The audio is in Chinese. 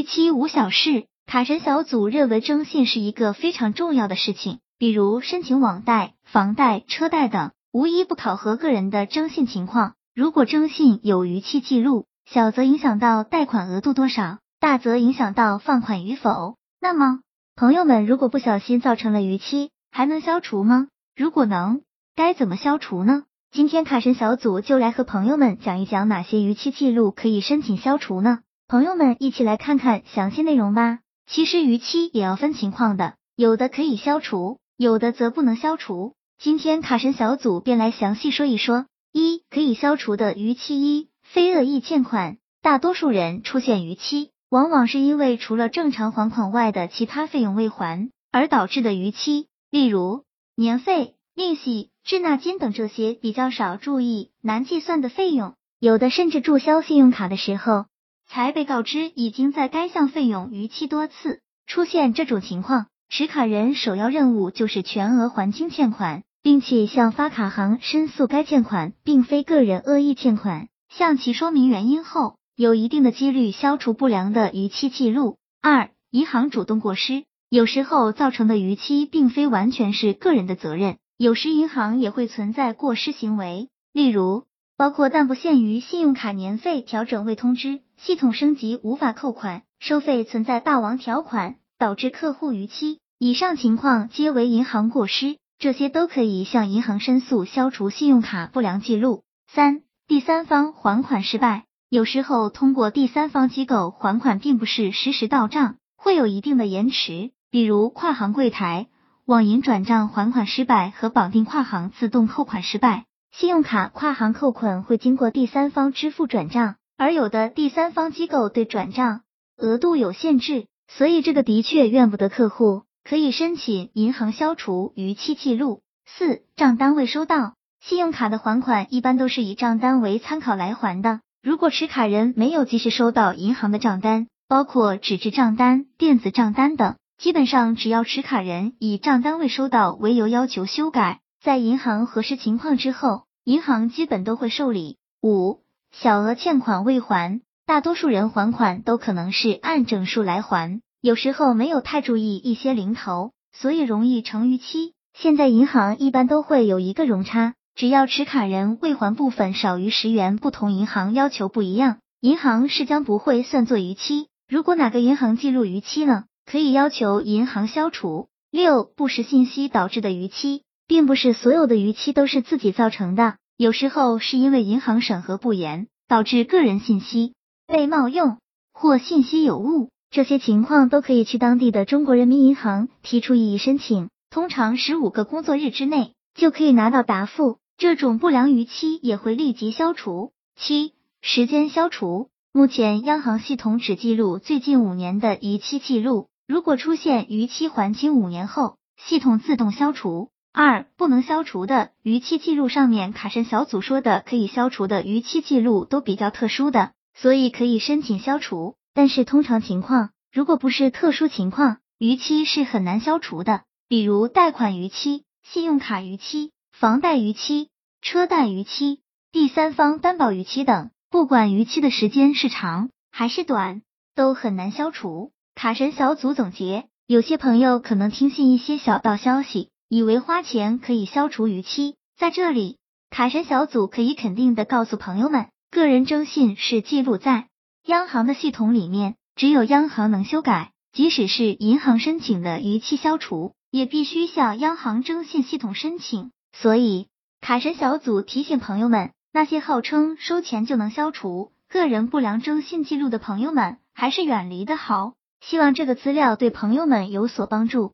逾期无小事，卡神小组认为征信是一个非常重要的事情，比如申请网贷、房贷、车贷等，无一不考核个人的征信情况。如果征信有逾期记录，小则影响到贷款额度多少，大则影响到放款与否。那么，朋友们如果不小心造成了逾期，还能消除吗？如果能，该怎么消除呢？今天卡神小组就来和朋友们讲一讲哪些逾期记录可以申请消除呢？朋友们一起来看看详细内容吧。其实逾期也要分情况的，有的可以消除，有的则不能消除。今天卡神小组便来详细说一说。一、可以消除的逾期一、非恶意欠款。大多数人出现逾期，往往是因为除了正常还款外的其他费用未还而导致的逾期，例如年费、利息。滞纳金等这些比较少注意、难计算的费用，有的甚至注销信用卡的时候，才被告知已经在该项费用逾期多次。出现这种情况，持卡人首要任务就是全额还清欠款，并且向发卡行申诉该欠款并非个人恶意欠款，向其说明原因后，有一定的几率消除不良的逾期记录。二、银行主动过失，有时候造成的逾期并非完全是个人的责任。有时银行也会存在过失行为，例如包括但不限于信用卡年费调整未通知、系统升级无法扣款、收费存在霸王条款导致客户逾期，以上情况皆为银行过失，这些都可以向银行申诉消除信用卡不良记录。三、第三方还款失败，有时候通过第三方机构还款并不是实时到账，会有一定的延迟，比如跨行柜台。网银转账还款失败和绑定跨行自动扣款失败，信用卡跨行扣款会经过第三方支付转账，而有的第三方机构对转账额度有限制，所以这个的确怨不得客户，可以申请银行消除逾期记录。四账单未收到，信用卡的还款一般都是以账单为参考来还的，如果持卡人没有及时收到银行的账单，包括纸质账单、电子账单等。基本上，只要持卡人以账单未收到为由要求修改，在银行核实情况之后，银行基本都会受理。五、小额欠款未还，大多数人还款都可能是按整数来还，有时候没有太注意一些零头，所以容易成逾期。现在银行一般都会有一个容差，只要持卡人未还部分少于十元，不同银行要求不一样，银行是将不会算作逾期。如果哪个银行记录逾期了，可以要求银行消除。六、不实信息导致的逾期，并不是所有的逾期都是自己造成的，有时候是因为银行审核不严，导致个人信息被冒用或信息有误，这些情况都可以去当地的中国人民银行提出异议申请，通常十五个工作日之内就可以拿到答复，这种不良逾期也会立即消除。七、时间消除，目前央行系统只记录最近五年的逾期记录。如果出现逾期还清五年后，系统自动消除。二、不能消除的逾期记录上面，卡神小组说的可以消除的逾期记录都比较特殊的，所以可以申请消除。但是通常情况，如果不是特殊情况，逾期是很难消除的。比如贷款逾期、信用卡逾期、房贷逾期、车贷逾期、第三方担保逾期等，不管逾期的时间是长还是短，都很难消除。卡神小组总结：有些朋友可能听信一些小道消息，以为花钱可以消除逾期。在这里，卡神小组可以肯定的告诉朋友们，个人征信是记录在央行的系统里面，只有央行能修改。即使是银行申请的逾期消除，也必须向央行征信系统申请。所以，卡神小组提醒朋友们，那些号称收钱就能消除个人不良征信记录的朋友们，还是远离的好。希望这个资料对朋友们有所帮助。